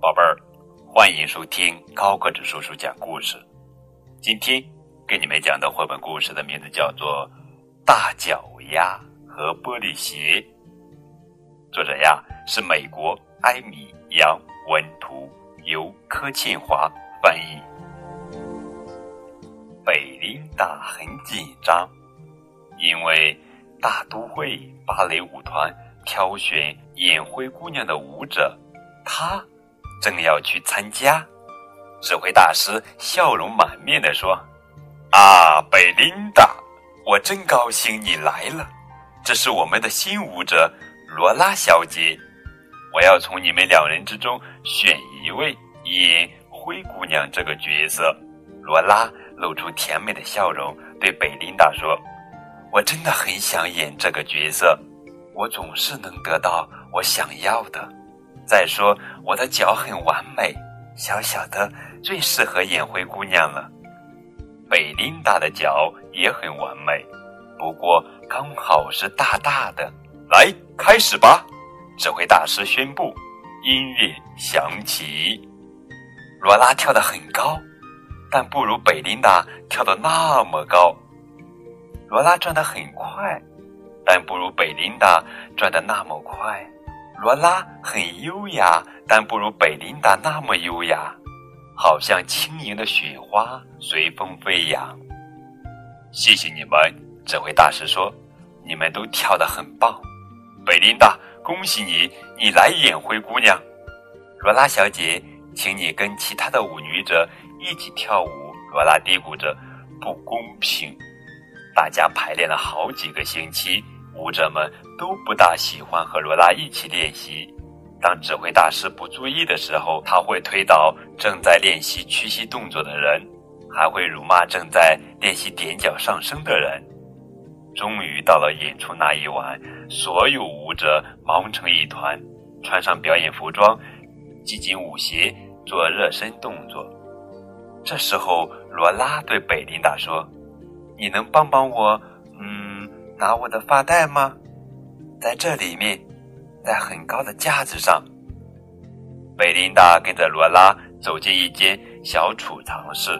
宝贝儿，欢迎收听高个子叔叔讲故事。今天给你们讲的绘本故事的名字叫做《大脚丫和玻璃鞋》，作者呀是美国艾米杨文图，由柯庆华翻译。贝琳达很紧张，因为大都会芭蕾舞团挑选眼灰姑娘的舞者，她正要去参加。指挥大师笑容满面地说：“啊，贝琳达，我真高兴你来了。这是我们的新舞者罗拉小姐。我要从你们两人之中选一位演灰姑娘这个角色。”罗拉露出甜美的笑容，对贝琳达说：“我真的很想演这个角色，我总是能得到我想要的。再说，我的脚很完美，小小的，最适合演灰姑娘了。贝琳达的脚也很完美，不过刚好是大大的。来，开始吧！”指挥大师宣布。音乐响起，罗拉跳得很高。但不如贝琳达跳得那么高。罗拉转得很快，但不如贝琳达转得那么快。罗拉很优雅，但不如贝琳达那么优雅，好像轻盈的雪花随风飞扬。谢谢你们，指挥大师说：“你们都跳得很棒。”贝琳达，恭喜你，你来演灰姑娘。罗拉小姐，请你跟其他的舞女者。一起跳舞，罗拉嘀咕着：“不公平。”大家排练了好几个星期，舞者们都不大喜欢和罗拉一起练习。当指挥大师不注意的时候，他会推倒正在练习屈膝动作的人，还会辱骂正在练习踮脚上升的人。终于到了演出那一晚，所有舞者忙成一团，穿上表演服装，系紧舞鞋，做热身动作。这时候，罗拉对贝琳达说：“你能帮帮我，拿我的发带吗？在这里面，在很高的架子上。”贝琳达跟着罗拉走进一间小储藏室，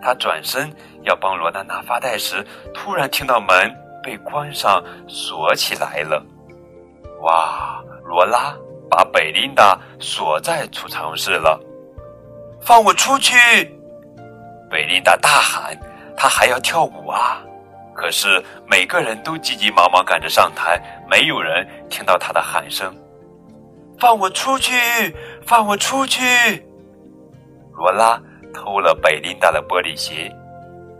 她转身要帮罗拉拿发带时，突然听到门被关上锁起来了。哇！罗拉把贝琳达锁在储藏室了，放我出去！贝琳达大喊：“她还要跳舞啊！”可是每个人都急急忙忙赶着上台，没有人听到他的喊声：“放我出去！放我出去！”罗拉偷了贝琳达的玻璃鞋，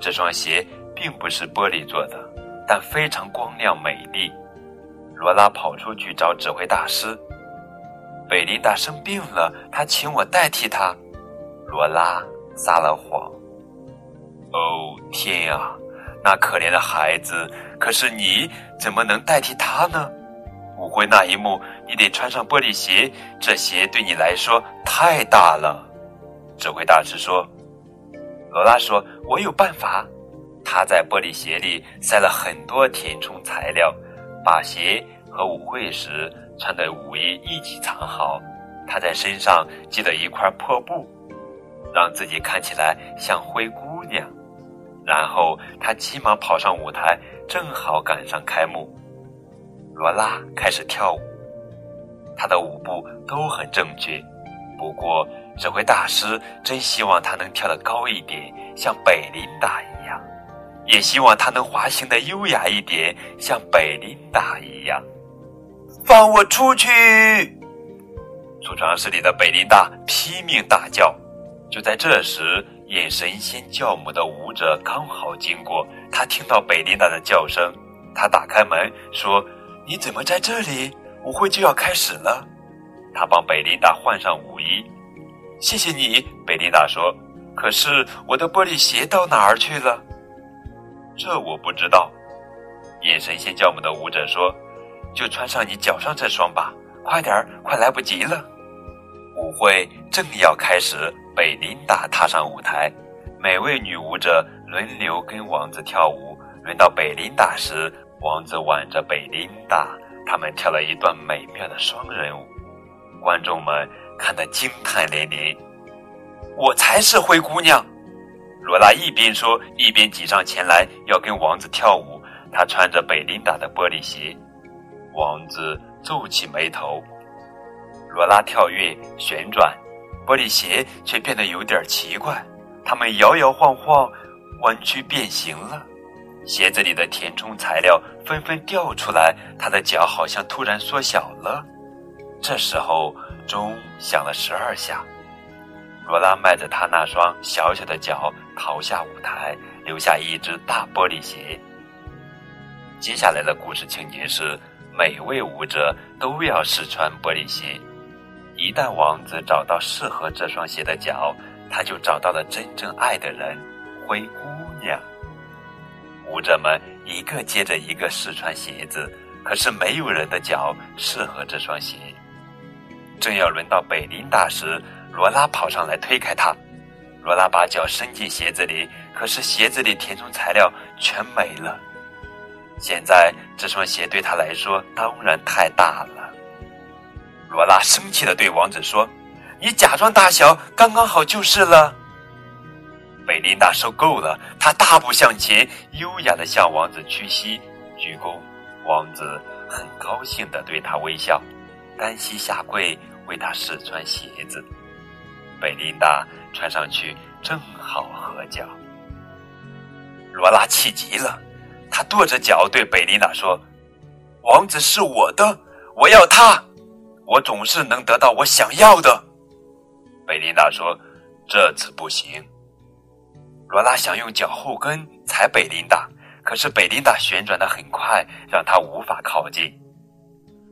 这双鞋并不是玻璃做的，但非常光亮美丽。罗拉跑出去找指挥大师。贝琳达生病了，他请我代替她。罗拉撒了谎。哦天啊，那可怜的孩子！可是你怎么能代替他呢？舞会那一幕，你得穿上玻璃鞋，这鞋对你来说太大了。指挥大师说：“罗拉说，我有办法。他在玻璃鞋里塞了很多填充材料，把鞋和舞会时穿的舞衣一起藏好。他在身上系了一块破布，让自己看起来像灰姑娘。”然后他急忙跑上舞台，正好赶上开幕。罗拉开始跳舞，她的舞步都很正确。不过，指挥大师真希望她能跳得高一点，像贝琳达一样；也希望她能滑行的优雅一点，像贝琳达一样。放我出去！储藏室里的贝琳达拼命大叫。就在这时。演神仙教母的舞者刚好经过，他听到贝琳达的叫声，他打开门说：“你怎么在这里？舞会就要开始了。”他帮贝琳达换上舞衣。谢谢你，贝琳达说。可是我的玻璃鞋到哪儿去了？这我不知道。演神仙教母的舞者说：“就穿上你脚上这双吧，快点儿，快来不及了。”舞会正要开始。贝琳达踏上舞台，每位女舞者轮流跟王子跳舞。轮到贝琳达时，王子挽着贝琳达，他们跳了一段美妙的双人舞。观众们看得惊叹连连。我才是灰姑娘！罗拉一边说，一边挤上前来要跟王子跳舞。她穿着贝琳达的玻璃鞋，王子皱起眉头。罗拉跳跃旋转，玻璃鞋却变得有点奇怪，它们摇摇晃晃，弯曲变形了。鞋子里的填充材料纷纷掉出来，他的脚好像突然缩小了。这时候，钟响了十二下。罗拉迈着他那双小小的脚逃下舞台，留下一只大玻璃鞋。接下来的故事情节是：每位舞者都要试穿玻璃鞋。一旦王子找到适合这双鞋的脚，他就找到了真正爱的人——灰姑娘。舞者们一个接着一个试穿鞋子，可是没有人的脚适合这双鞋。正要轮到贝琳达时，罗拉跑上来推开他。罗拉把脚伸进鞋子里，可是鞋子里填充材料全没了。现在这双鞋对他来说当然太大了。罗拉生气的对王子说：“你假装大小刚刚好就是了。”贝琳达受够了，她大步向前，优雅的向王子屈膝鞠躬。王子很高兴的对她微笑，单膝下跪为她试穿鞋子。贝琳达穿上去正好合脚。罗拉气极了，她跺着脚对贝琳达说：“王子是我的，我要他，我总是能得到我想要的。”贝琳达说：“这次不行。”罗拉想用脚后跟踩贝琳达，可是贝琳达旋转的很快，让她无法靠近。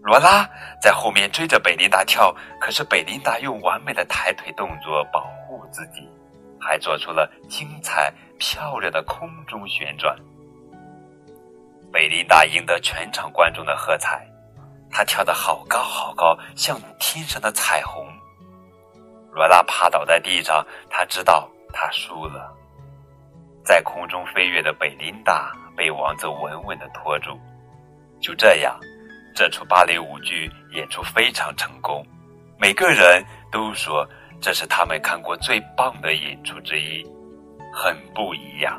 罗拉在后面追着贝琳达跳，可是贝琳达用完美的抬腿动作保护自己，还做出了精彩漂亮的空中旋转。贝琳达赢得全场观众的喝彩，他跳得好高好高，像天上的彩虹。罗拉趴倒在地上，他知道他输了。在空中飞跃的贝琳达被王子稳稳的拖住。就这样，这出芭蕾舞剧演出非常成功，每个人都说这是他们看过最棒的演出之一，很不一样，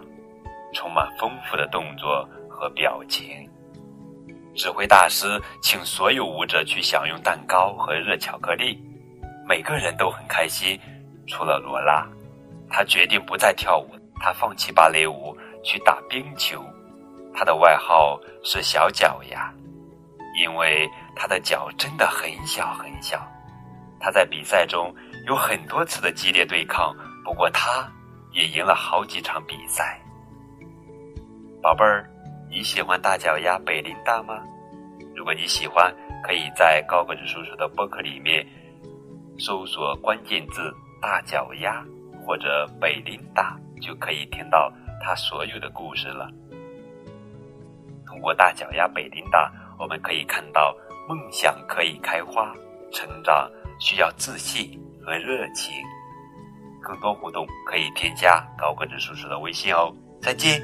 充满丰富的动作和表情。指挥大师请所有舞者去享用蛋糕和热巧克力，每个人都很开心，除了罗拉，她决定不再跳舞。他放弃芭蕾舞去打冰球，他的外号是“小脚丫”，因为他的脚真的很小很小。他在比赛中有很多次的激烈对抗，不过他也赢了好几场比赛。宝贝儿，你喜欢大脚丫贝琳达吗？如果你喜欢，可以在高个子叔叔的博客里面搜索关键字“大脚丫”或者“贝琳达”。就可以听到他所有的故事了。通过大脚丫贝琳达，我们可以看到梦想可以开花，成长需要自信和热情。更多互动可以添加高个子叔叔的微信哦。再见。